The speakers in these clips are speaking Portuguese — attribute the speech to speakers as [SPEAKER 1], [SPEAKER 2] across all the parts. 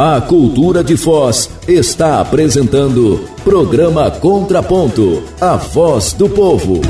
[SPEAKER 1] A Cultura de Foz está apresentando Programa Contraponto A Voz do Povo.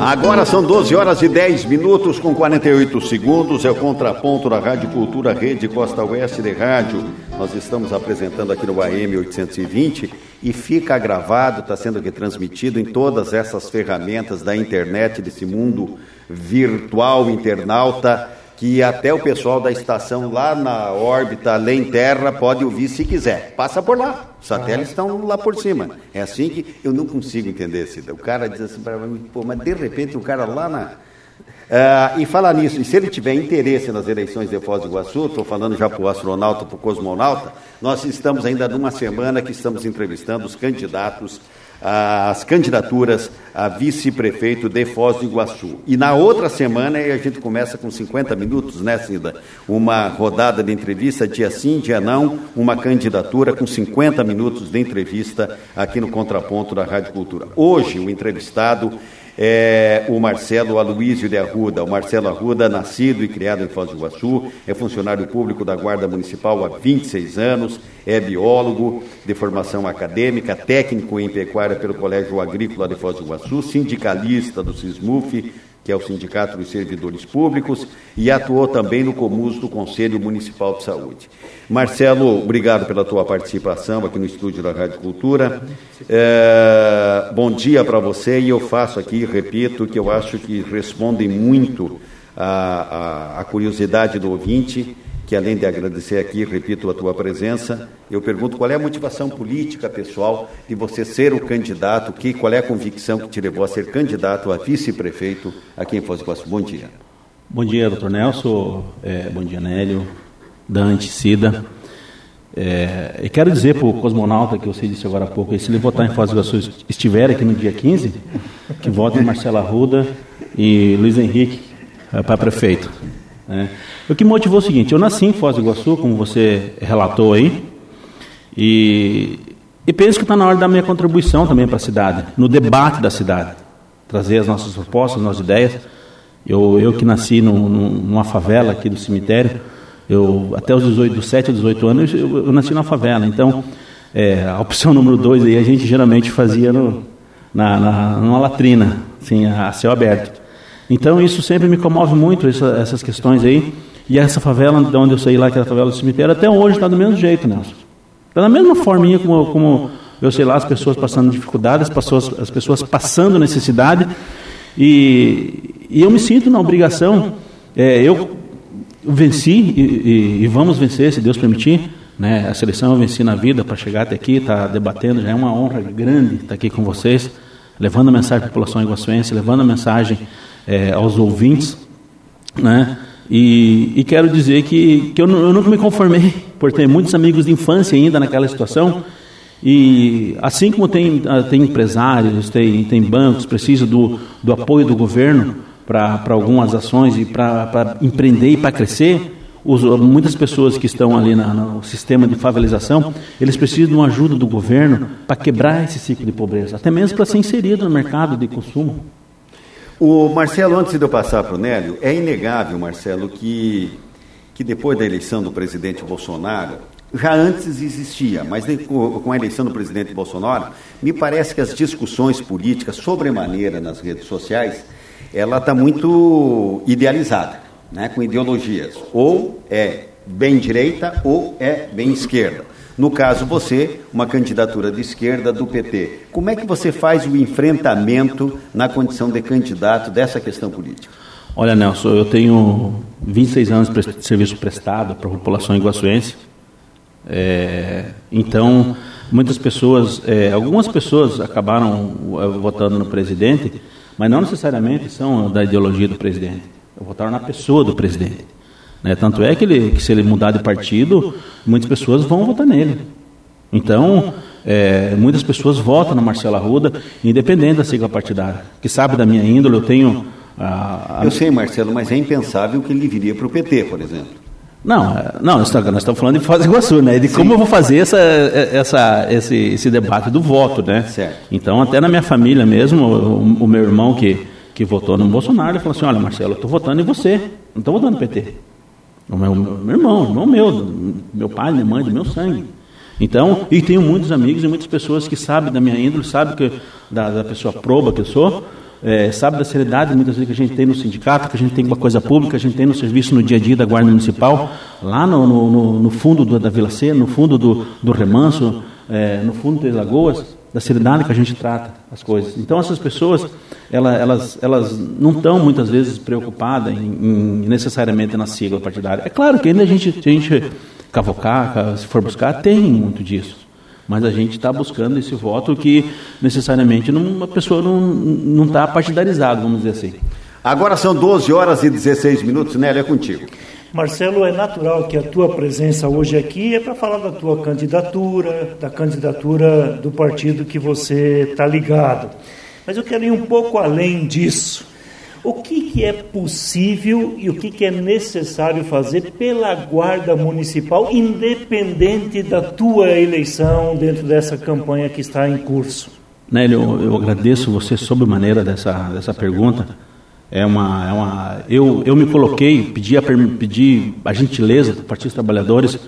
[SPEAKER 2] Agora são 12 horas e 10 minutos com 48 segundos. É o contraponto da Rádio Cultura Rede Costa Oeste de Rádio. Nós estamos apresentando aqui no AM 820 e fica gravado, está sendo retransmitido em todas essas ferramentas da internet, desse mundo virtual internauta que até o pessoal da estação lá na órbita, além terra, pode ouvir se quiser. Passa por lá. Os satélites estão lá por cima. É assim que eu não consigo entender, Cida. O cara diz assim para mim, pô, mas de repente o cara lá na. Uh, e falar nisso, e se ele tiver interesse nas eleições de Foz do Iguaçu, estou falando já para o astronauta, para o cosmonauta, nós estamos ainda numa semana que estamos entrevistando os candidatos as candidaturas a vice-prefeito de Foz do Iguaçu. E na outra semana a gente começa com 50 minutos, né, Cida? Uma rodada de entrevista, dia sim, dia não, uma candidatura com 50 minutos de entrevista aqui no Contraponto da Rádio Cultura. Hoje, o entrevistado é o Marcelo Aloísio de Arruda. O Marcelo Arruda, nascido e criado em Foz do Iguaçu, é funcionário público da Guarda Municipal há 26 anos, é biólogo de formação acadêmica, técnico em pecuária pelo Colégio Agrícola de Foz do Iguaçu, sindicalista do SISMUF, que é o Sindicato dos Servidores Públicos, e atuou também no Comus do Conselho Municipal de Saúde. Marcelo, obrigado pela tua participação aqui no estúdio da Rádio Cultura. É, bom dia para você e eu faço aqui, repito, que eu acho que respondem muito à, curiosidade do ouvinte que além de agradecer aqui, repito a tua presença, eu pergunto qual é a motivação política pessoal de você ser o candidato, que, qual é a convicção que te levou a ser candidato a vice-prefeito aqui em Foz do Iguaçu. Bom dia.
[SPEAKER 3] Bom dia, doutor Nelson, é, bom dia, Nélio, Dante, Cida. É, quero dizer para o cosmonauta que você disse agora há pouco, se ele votar em Foz do Iguaçu estiver aqui no dia 15, que vote em Marcelo Arruda e Luiz Henrique é, para prefeito. Né? O que motivou o seguinte: eu nasci em Foz do Iguaçu, como você relatou aí, e, e penso que está na hora da minha contribuição também para a cidade, no debate da cidade, trazer as nossas propostas, as nossas ideias. Eu, eu que nasci num, numa favela aqui do cemitério, eu até os 18, dos 7 aos 18 anos, eu, eu nasci na favela. Então, é, a opção número 2 aí a gente geralmente fazia no, na, na, numa latrina, assim, a céu aberto. Então, isso sempre me comove muito, essa, essas questões aí. E essa favela, de onde eu saí lá, que era a favela do cemitério, até hoje está do mesmo jeito, Nelson. Está da mesma forminha como, como eu sei lá, as pessoas passando dificuldades, as pessoas, as pessoas passando necessidade. E, e eu me sinto na obrigação, é, eu venci e, e, e, vamos vencer, se Deus permitir. Né? A seleção eu venci na vida para chegar até aqui, estar tá debatendo, já é uma honra grande estar aqui com vocês, levando a mensagem à população iguaçuense, levando a mensagem é, aos ouvintes. Né? E, e quero dizer que, que eu, eu nunca me conformei por ter muitos amigos de infância ainda naquela situação. E assim como tem, ah, tem empresários, tem, tem bancos, precisa do, do apoio do governo para algumas ações e para empreender e para crescer, os, muitas pessoas que estão ali na, no sistema de favelização, eles precisam de uma ajuda do governo para quebrar esse ciclo de pobreza, até mesmo para ser inserido no mercado de consumo.
[SPEAKER 2] O Marcelo, antes de eu passar para o Nélio, é inegável, Marcelo, que, que depois da eleição do presidente Bolsonaro, já antes existia, mas com a eleição do presidente Bolsonaro, me parece que as discussões políticas sobremaneira nas redes sociais, ela está muito idealizada, né, com ideologias. Ou é bem direita ou é bem esquerda. No caso, você, uma candidatura de esquerda do PT. Como é que você faz o enfrentamento na condição de candidato dessa questão política?
[SPEAKER 3] Olha, Nelson, eu tenho 26 anos de serviço prestado para a população iguaçuense. É, então, muitas pessoas, é, algumas pessoas acabaram é, votando no presidente, mas não necessariamente são da ideologia do presidente. Votaram na pessoa do presidente. Né? Tanto é que, ele, que se ele mudar de partido, muitas pessoas vão votar nele. Então, é, muitas pessoas votam na Marcela Arruda, independente da sigla partidária. Que sabe da minha índole, eu tenho.
[SPEAKER 2] A, a... Eu sei, Marcelo, mas é impensável que ele viria para o PT, por exemplo.
[SPEAKER 3] Não, é, não, nós estamos falando de Foz do Iguaçu, né? De como eu vou fazer essa, essa, esse, esse debate do voto, né? Então, até na minha família mesmo, o, o meu irmão que que votou no Bolsonaro, ele falou assim, olha Marcelo, eu estou votando em você, não estou votando no PT. O meu, meu irmão, irmão meu, meu pai, minha mãe, do meu sangue. Então, e tenho muitos amigos e muitas pessoas que sabem da minha índole, sabem que, da, da pessoa proba que eu sou, é, sabe da seriedade muitas vezes que a gente tem no sindicato, que a gente tem com a coisa pública, a gente tem no serviço no dia a dia da Guarda Municipal, lá no, no, no fundo do, da Vila C, no fundo do, do Remanso, é, no fundo das Lagoas, da seriedade que a gente trata as coisas. Então essas pessoas, elas, elas, elas não estão muitas vezes preocupadas em, em, necessariamente na sigla partidária. É claro que ainda a gente, a gente cavocar, se for buscar, tem muito disso. Mas a gente está buscando esse voto que necessariamente uma pessoa não está partidarizada, vamos dizer assim.
[SPEAKER 2] Agora são 12 horas e 16 minutos, Nélia, é contigo.
[SPEAKER 4] Marcelo, é natural que a tua presença hoje aqui é para falar da tua candidatura, da candidatura do partido que você está ligado. Mas eu quero ir um pouco além disso. O que, que é possível e o que, que é necessário fazer pela Guarda Municipal, independente da tua eleição dentro dessa campanha que está em curso?
[SPEAKER 3] Nélio, eu, agradeço você sob maneira dessa, dessa pergunta. É uma, é uma, eu, eu me coloquei, pedi a, pedi a gentileza do Partido dos Trabalhadores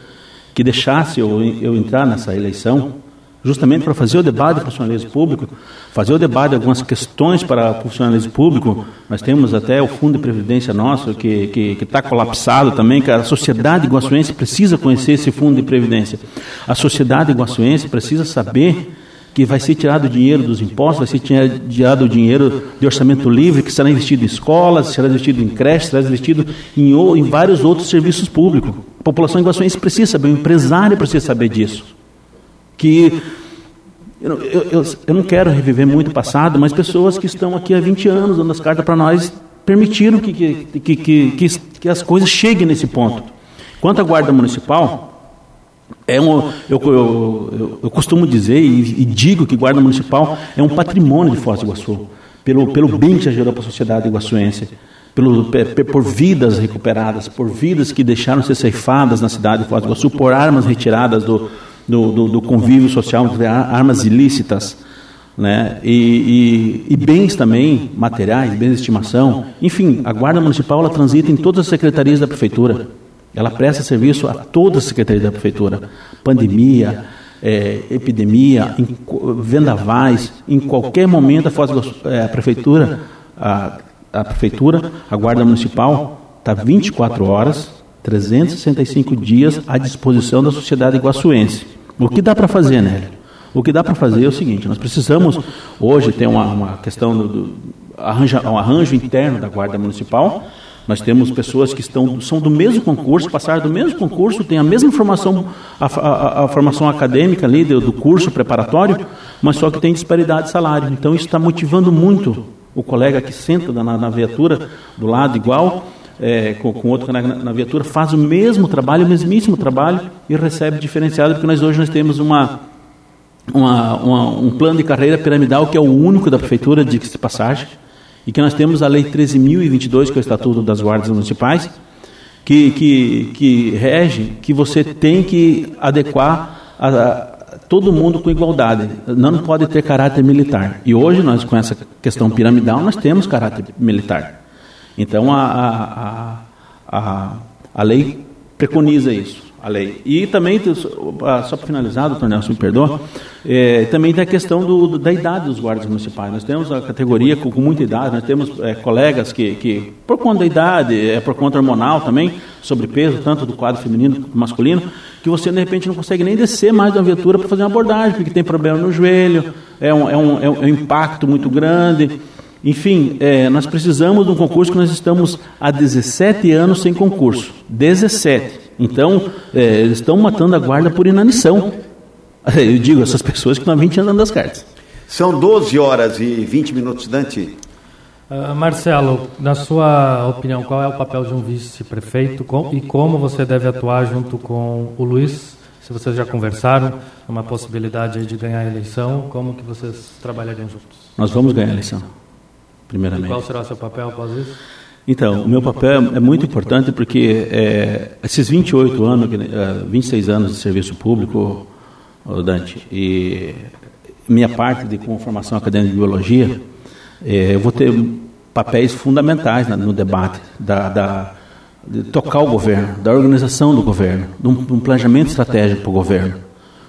[SPEAKER 3] que deixasse eu, eu entrar nessa eleição justamente para fazer o debate do funcionalismo público, fazer o debate de algumas questões para o funcionalismo público. Nós temos até o Fundo de Previdência nosso, que está tá colapsado também, que a sociedade iguaçuense precisa conhecer esse Fundo de Previdência. A sociedade iguaçuense precisa saber que vai ser tirado o dinheiro dos impostos, vai ser tirado o dinheiro de orçamento livre, que será investido em escolas, será investido em creches, será investido em, em vários outros serviços públicos. A população iguaçuense precisa saber, o empresário precisa saber disso que eu, eu, eu, eu, não quero reviver muito o passado, mas pessoas que estão aqui há 20 anos dando as cartas para nós permitiram que, que, que, que, que as coisas cheguem nesse ponto. Quanto à Guarda Municipal, é um, eu, eu, eu, costumo dizer e, e, digo que Guarda Municipal é um patrimônio de Foz do Iguaçu, pelo, pelo bem que já gerou para a sociedade iguaçuense, pelo, por vidas recuperadas, por vidas que deixaram de ser ceifadas na cidade de Foz do Iguaçu, por armas retiradas do, do, do, do convívio social armas ilícitas, né? E, e, e, bens também, materiais, bens de estimação. Enfim, a Guarda Municipal ela transita em todas as secretarias da Prefeitura. Ela presta serviço a todas as secretarias da Prefeitura. Pandemia, é, epidemia, em, vendavais, em qualquer momento a, é, a Prefeitura, a, a Prefeitura, a Guarda Municipal está 24 horas 365 dias à disposição da sociedade iguaçuense. O que dá para fazer, Nélio? O que dá para fazer é o seguinte: nós precisamos, hoje tem uma, uma questão do, do um arranjo interno da Guarda Municipal. Nós temos pessoas que estão, são do mesmo concurso, passaram do mesmo concurso, têm a mesma formação, a, a, a formação acadêmica ali do, do, curso preparatório, mas só que tem disparidade de salário. Então isso está motivando muito o colega que senta na, na viatura do lado igual é, com, com, outro na, na, viatura, faz o mesmo trabalho, o mesmíssimo trabalho e recebe diferenciado, porque nós hoje nós temos uma, uma, uma um plano de carreira piramidal que é o único da prefeitura, de passagem, e que nós temos a Lei 13.022, que é o Estatuto das Guardas Municipais, que, que, que rege que você tem que adequar a, a, todo mundo com igualdade. Não pode ter caráter militar. E hoje nós, com essa questão piramidal, nós temos caráter militar. Então a, a, a, a lei preconiza isso, a lei. E também, só para finalizar, doutor Nelson, me perdoa, é, também tem a questão do, da idade dos guardas municipais. Nós temos a categoria com, com muita idade, nós temos é, colegas que, que, por conta da idade, é, por conta hormonal também, sobrepeso, tanto do quadro feminino quanto masculino, que você de repente não consegue nem descer mais da viatura para fazer uma abordagem, porque tem problema no joelho, é um, é um, é um impacto muito grande. Enfim, é, nós precisamos de um concurso que nós estamos há 17 anos sem concurso. 17. Então, é, eles estão matando a guarda por inanição. Eu digo, essas pessoas que estão há 20 anos as cartas.
[SPEAKER 2] São 12 horas e 20 minutos, Dante.
[SPEAKER 5] Uh, Marcelo, na sua opinião, qual é o papel de um vice-prefeito e como você deve atuar junto com o Luiz? Se vocês já conversaram, uma possibilidade de ganhar a eleição, como que vocês trabalhariam juntos?
[SPEAKER 3] Nós vamos ganhar a eleição primeiramente. E
[SPEAKER 5] qual será o seu papel após isso?
[SPEAKER 3] Então, o meu papel é muito importante porque é, esses 28 anos, 26 é, anos de serviço público, Dante, e minha parte de com formação acadêmica de biologia, é, eu vou ter papéis fundamentais no debate da, da de tocar o governo, da organização do governo, de um, de um planejamento estratégico para o governo.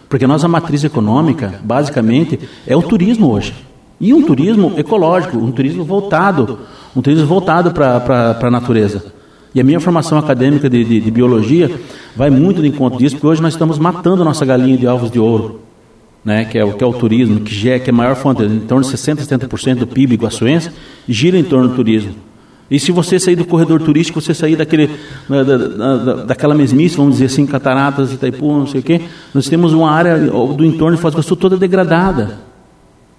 [SPEAKER 3] Porque a nossa matriz econômica, basicamente, é o turismo hoje. E um turismo ecológico, um turismo voltado, um turismo voltado para a natureza. E a minha formação acadêmica de, de, de, biologia vai muito de encontro disso, porque hoje nós estamos matando a nossa galinha de ovos de ouro, né, que, é o, que é o turismo, que, é, que é a maior fonte, em torno de 60%, 70% do PIB iguaçuense, gira em torno do turismo. E se você sair do corredor turístico, você sair daquele, da, da, da, daquela mesmice, vamos dizer assim, Cataratas, Itaipu, não sei o quê, nós temos uma área do entorno de Foz do Iguaçu toda degradada.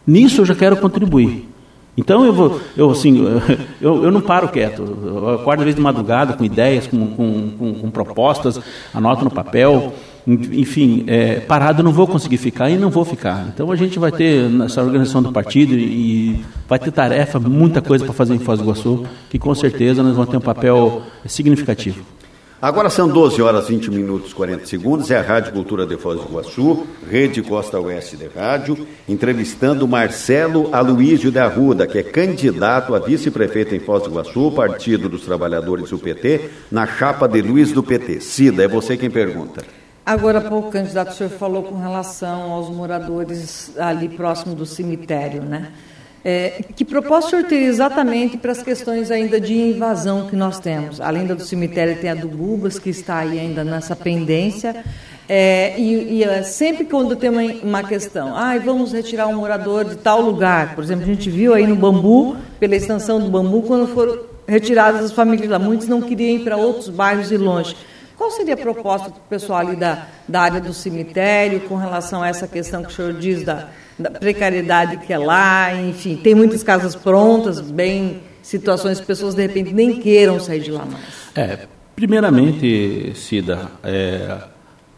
[SPEAKER 3] Nisso eu já quero contribuir. Então eu vou, eu assim, eu, eu não paro quieto. Eu acordo às vezes de madrugada com ideias, com, com, com, com propostas, anoto no papel. Enfim, é, parado eu não vou conseguir ficar e não vou ficar. Então a gente vai ter nessa organização do partido e vai ter tarefa, muita coisa para fazer em Foz do Iguaçu, que com certeza nós vamos ter um papel significativo.
[SPEAKER 2] Agora são 12 horas 20 minutos e 40 segundos. É a Rádio Cultura de Foz do Iguaçu, Rede Costa Oeste de Rádio, entrevistando Marcelo Aloísio da Arruda, que é candidato a vice-prefeito em Foz do Iguaçu, Partido dos Trabalhadores do PT, na chapa de Luiz do PT. Cida, é você quem pergunta.
[SPEAKER 6] Agora há pouco, candidato, o senhor falou com relação aos moradores ali próximo do cemitério, né? É, que proposta o senhor teria exatamente para as questões ainda de invasão que nós temos? Além do cemitério, tem a do Bubas, que está aí ainda nessa pendência. É, e, e, é, sempre quando tem uma, uma questão, ah, vamos retirar um morador de tal lugar, por exemplo, a gente viu aí no Bambu, pela extensão do Bambu, quando foram retiradas as famílias lá, muitos não queriam ir para outros bairros e longe. Qual seria a proposta do pessoal ali da, da área do cemitério com relação a essa questão que o senhor diz da, da precariedade que é lá, enfim, tem muitas casas prontas, bem situações que pessoas de repente nem queiram sair de lá mais.
[SPEAKER 3] É, primeiramente, Cida, é,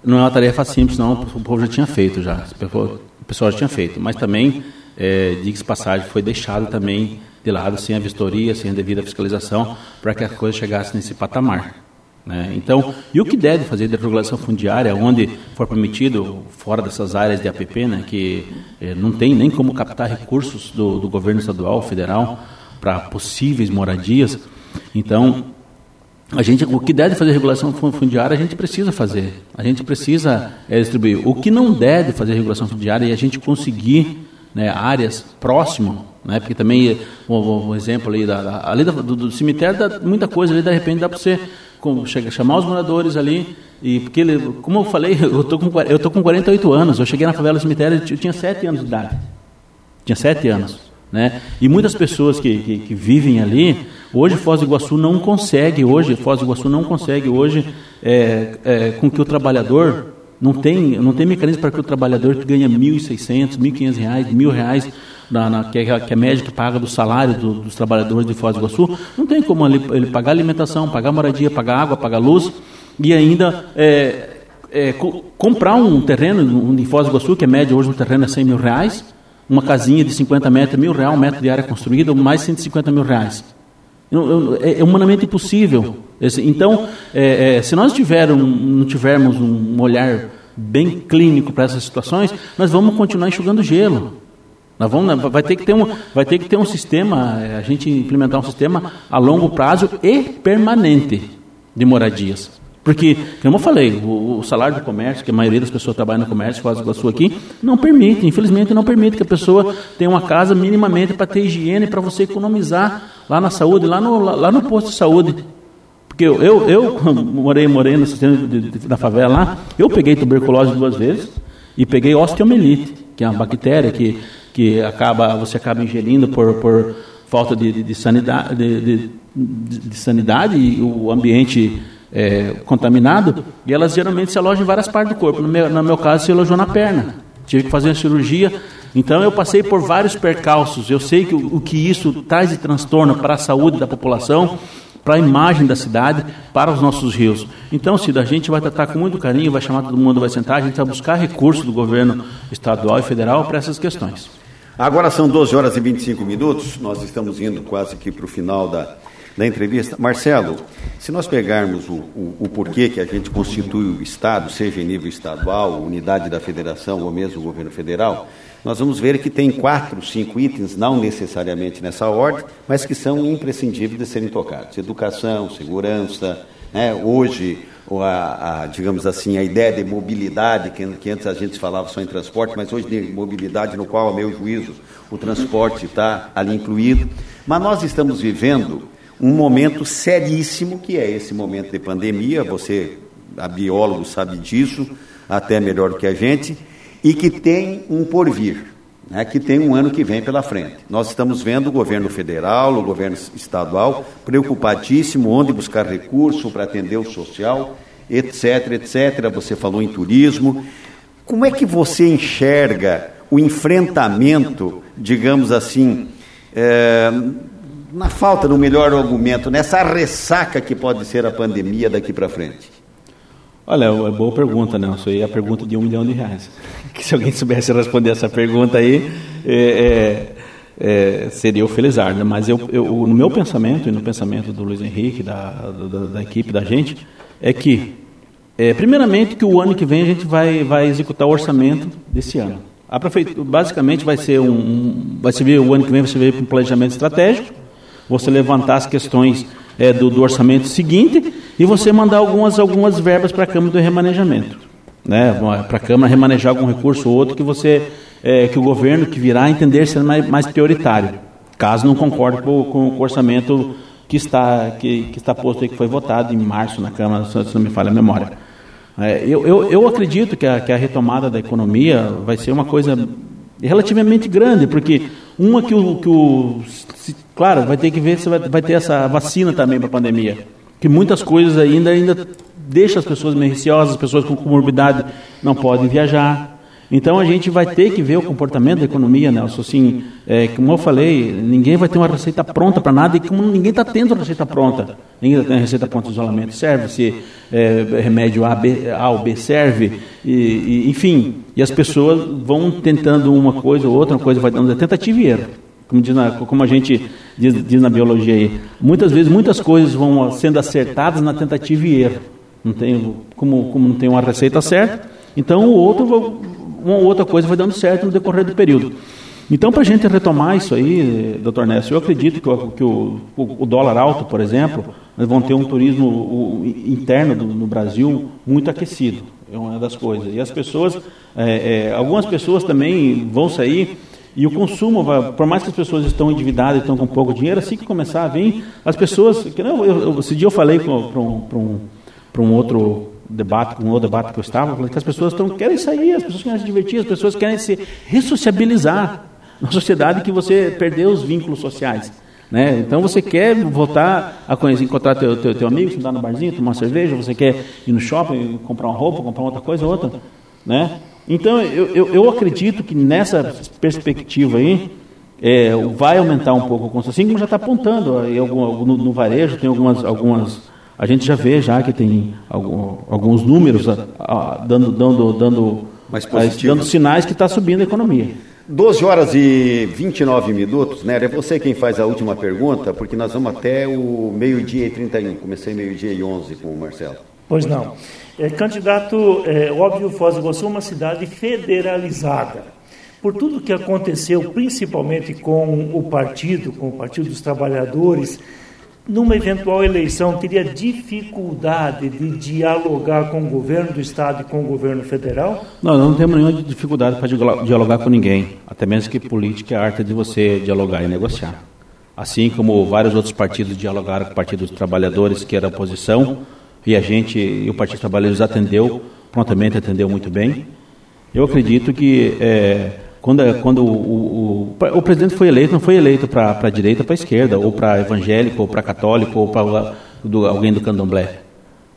[SPEAKER 3] não é uma tarefa simples, não, o povo já tinha feito já, o pessoal já tinha feito, mas também, é, diga-se passagem, foi deixado também de lado sem a vistoria, sem a devida fiscalização, para que a coisa chegasse nesse patamar. Né? Então, e o que deve fazer de regulação fundiária, onde for permitido, fora dessas áreas de APP, né, que eh, não tem nem como captar recursos do, do governo estadual, federal, para possíveis moradias. Então, a gente, o que deve fazer regulação fundiária, a gente precisa fazer. A gente precisa é, distribuir. O que não deve fazer regulação fundiária é a gente conseguir né, áreas próximas, né, porque também, um, um exemplo ali, da, da ali do, do, cemitério, dá muita coisa ali, de repente dá para você com, chega, chamar os moradores ali. E porque, ele, como eu falei, eu tô com, eu tô com 48 anos. Eu cheguei na favela do cemitério, eu tinha 7 anos de idade. Tinha 7 anos. Né? E muitas pessoas que, que, que, vivem ali, hoje Foz do Iguaçu não consegue, hoje Foz do Iguaçu não consegue hoje é, é, com que o trabalhador não tem, não tem mecanismo para que o trabalhador que ganha R$ 1.600, R$ 1.500, R$ 1.000 da, na, que, é, que é que paga do salário do, dos trabalhadores de Foz do Iguaçu, não tem como ele, ele pagar alimentação, pagar moradia, pagar água, pagar luz e ainda é, é, co comprar um terreno em Foz do Iguaçu, que é média hoje um terreno é 100 mil reais, uma casinha de 50 metros, mil real um metro de área construída, mais 150 mil reais. É, é humanamente impossível. Então, é, é, se nós tiver um, não tivermos um olhar bem clínico para essas situações, nós vamos continuar enxugando gelo. Nós vamos, vai, ter que ter um, vai ter que ter um sistema, é, a gente implementar um sistema a longo prazo e permanente de moradias. Porque, como eu falei, o, o, salário do comércio, que a maioria das pessoas trabalha no comércio, faz a sua aqui, não permite, infelizmente não permite que a pessoa tenha uma casa minimamente para ter higiene, para você economizar lá na saúde, lá no, lá no posto de saúde. Porque eu, eu, eu morei, morei no sistema de, de, da favela lá, eu peguei tuberculose duas vezes e peguei osteomielite, que é uma bactéria que que acaba, você acaba ingerindo por, por falta de, de, de sanidade, de, de, sanidade e o ambiente é, contaminado, e elas geralmente se alojam em várias partes do corpo. No meu, no meu caso, se alojou na perna. Tive que fazer a cirurgia. Então, eu passei por vários percalços. Eu sei que o, o que isso traz de transtorno para a saúde da população para a imagem da cidade, para os nossos rios. Então, Cida, a gente vai tratar com muito carinho, vai chamar todo mundo, vai sentar, a gente vai buscar recursos do governo estadual e federal para essas questões.
[SPEAKER 2] Agora são 12 horas e 25 minutos, nós estamos indo quase aqui para o final da, da entrevista. Marcelo, se nós pegarmos o, o, o, porquê que a gente constitui o Estado, seja em nível estadual, unidade da federação ou mesmo o governo federal, nós vamos ver que tem quatro, cinco itens, não necessariamente nessa ordem, mas que são imprescindíveis de serem tocados: educação, segurança. Né? Hoje, a, a, digamos assim, a ideia de mobilidade, que, que, antes a gente falava só em transporte, mas hoje de mobilidade, no qual, a meu juízo, o transporte está ali incluído. Mas nós estamos vivendo um momento seríssimo, que é esse momento de pandemia, você, a biólogo, sabe disso, até melhor que a gente, e que tem um porvir. Né, que tem um ano que vem pela frente. Nós estamos vendo o governo federal, o governo estadual, preocupadíssimo onde buscar recurso para atender o social, etc, etc. Você falou em turismo. Como é que você enxerga o enfrentamento, digamos assim, é, na falta do melhor argumento, nessa ressaca que pode ser a pandemia daqui para frente?
[SPEAKER 3] Olha, é boa pergunta, Nelson. E a pergunta de um milhão de reais. Que se alguém soubesse responder essa pergunta aí, é, é, é, seria o felizardo. Né? Mas eu, eu, no meu pensamento e no pensamento do Luiz Henrique, da, da, da equipe, da gente, é que, é, primeiramente, que o ano que vem a gente vai, vai executar o orçamento desse ano. A prefeitura, basicamente, vai ser um, vai servir o ano que vem vai para um planejamento estratégico. Você levantar as questões é, do, do, orçamento seguinte e você mandar algumas, algumas verbas para a Câmara do remanejamento. Né, para a Câmara remanejar algum recurso ou outro que você é, que o governo que virá entender ser mais, mais prioritário, caso não concorde com, com o orçamento que está, que, que está posto aí, que foi votado em março na Câmara, se não me falha a memória. É, eu, eu, eu, acredito que a, que a retomada da economia vai ser uma coisa relativamente grande, porque uma que o, que o Claro, vai ter que ver se vai, vai ter essa vacina também para a pandemia. Que muitas coisas ainda, ainda deixam as pessoas meio receosas, as pessoas com comorbidade não podem viajar. Então a gente vai ter que ver o comportamento da economia, Nelson. Assim, é, como eu falei, ninguém vai ter uma receita pronta para nada e como ninguém está tendo a receita pronta. Ninguém está tendo a receita pronta de isolamento. Serve se é, remédio A, B, A ou B serve, e, e, enfim. E as pessoas vão tentando uma coisa ou outra, uma coisa vai dando tentativa e erro como, diz na, como a gente diz, diz, na biologia aí, muitas vezes muitas coisas vão sendo acertadas na tentativa e erro. Não tem, como, como não tem uma receita certa, então o outro, uma outra coisa vai dando certo no decorrer do período. Então, para a gente retomar isso aí, doutor Nécio, eu acredito que, o, que o, o, dólar alto, por exemplo, nós vamos ter um turismo o, interno do, no Brasil muito aquecido. É uma das coisas. E as pessoas, é, é, algumas pessoas também vão sair e o consumo, vai, por mais que as pessoas estão endividadas, estão com pouco dinheiro, assim que começar a vir, as pessoas. Que, não, eu, esse dia eu falei para um, um, um outro debate, um outro debate que eu estava, que as pessoas estão, querem sair, as pessoas querem se divertir, as pessoas querem se ressociabilizar numa sociedade que você perdeu os vínculos sociais. Né? Então você quer voltar a conhecer, encontrar teu, teu, teu amigo, sentar no barzinho, tomar uma cerveja, você quer ir no shopping, comprar uma roupa, comprar outra coisa, outra, né? Então, eu, eu, eu acredito que nessa perspectiva aí, é, vai aumentar um pouco o consumo, assim como já está apontando no, no, varejo, tem algumas, algumas. A gente já vê já que tem algum, alguns números a, a, dando, dando, dando, dando sinais que está subindo a economia.
[SPEAKER 2] 12 horas e 29 minutos, né? É você quem faz a última pergunta, porque nós vamos até o meio-dia e 31. Comecei meio-dia e 11 com o Marcelo.
[SPEAKER 4] Pois não. É, candidato, é, óbvio, Foz do Iguaçu é uma cidade federalizada. Por tudo que aconteceu, principalmente com o partido, com o Partido dos Trabalhadores, numa eventual eleição, teria dificuldade de dialogar com o governo do Estado e com o governo federal?
[SPEAKER 3] Não, não temos nenhuma dificuldade para dialogar com ninguém. Até mesmo que política é a arte de você dialogar e negociar. Assim como vários outros partidos dialogaram com o Partido dos Trabalhadores, que era a oposição, e a gente, e o Partido Trabalhadores atendeu, prontamente atendeu muito bem. Eu acredito que é, quando, quando o, o, o, o, presidente foi eleito, não foi eleito para a direita, para a esquerda, ou para evangélico, ou para católico, ou para alguém do candomblé.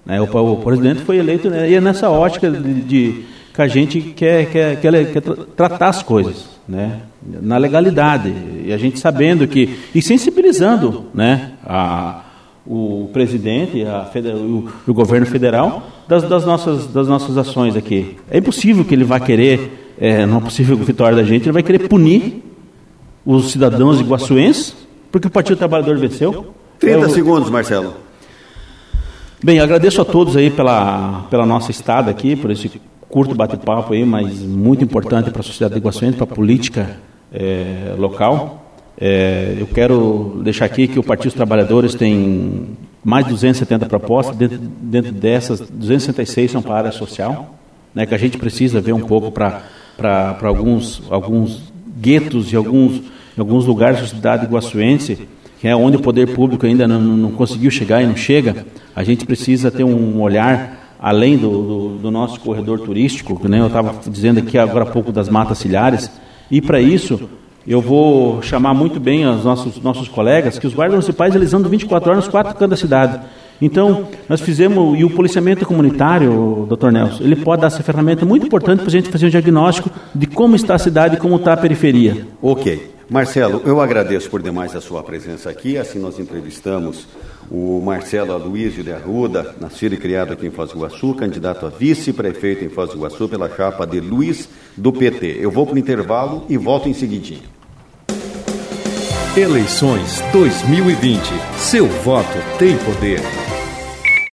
[SPEAKER 3] Né? O, o, presidente foi eleito né, e é nessa ótica de, de, que a gente quer, quer, quer, quer tratar as coisas, né? na legalidade, e a gente sabendo que, e sensibilizando né, a, o presidente, a, o, o, governo federal, das, das, nossas, das nossas ações aqui. É impossível que ele vá querer, é, não é possível vitória da gente, ele vai querer punir os cidadãos iguaçuenses, porque o Partido Trabalhador venceu.
[SPEAKER 2] 30 é, segundos, Marcelo.
[SPEAKER 3] Bem, agradeço a todos aí pela, pela nossa estada aqui, por esse curto bate-papo aí, mas muito importante para a sociedade de Iguaçuense, para a política é, local. É, eu quero deixar aqui que o Partido dos Trabalhadores tem mais de 270 propostas, dentro, dentro dessas, 266 são para a área social, né, que a gente precisa ver um pouco para alguns, alguns guetos e alguns, alguns lugares da sociedade iguaçuense, que é onde o poder público ainda não, não conseguiu chegar e não chega, a gente precisa ter um olhar além do, do, do nosso corredor turístico, que né, eu estava dizendo aqui agora há pouco das matas ciliares, e para isso eu vou chamar muito bem os nossos, nossos colegas, que os guardas municipais eles andam 24 horas nos quatro cantos da cidade. Então, nós fizemos, e o policiamento comunitário, doutor Nelson, ele pode dar essa ferramenta muito importante para a gente fazer um diagnóstico de como está a cidade e como está a periferia.
[SPEAKER 2] Ok. Marcelo, eu agradeço por demais a sua presença aqui. Assim nós entrevistamos o Marcelo Aloysio de Arruda, nascido e criado aqui em Foz do Iguaçu, candidato a vice-prefeito em Foz do Iguaçu pela chapa de Luiz do PT. Eu vou para o intervalo e volto em seguidinho.
[SPEAKER 1] Eleições 2020. Seu voto tem poder.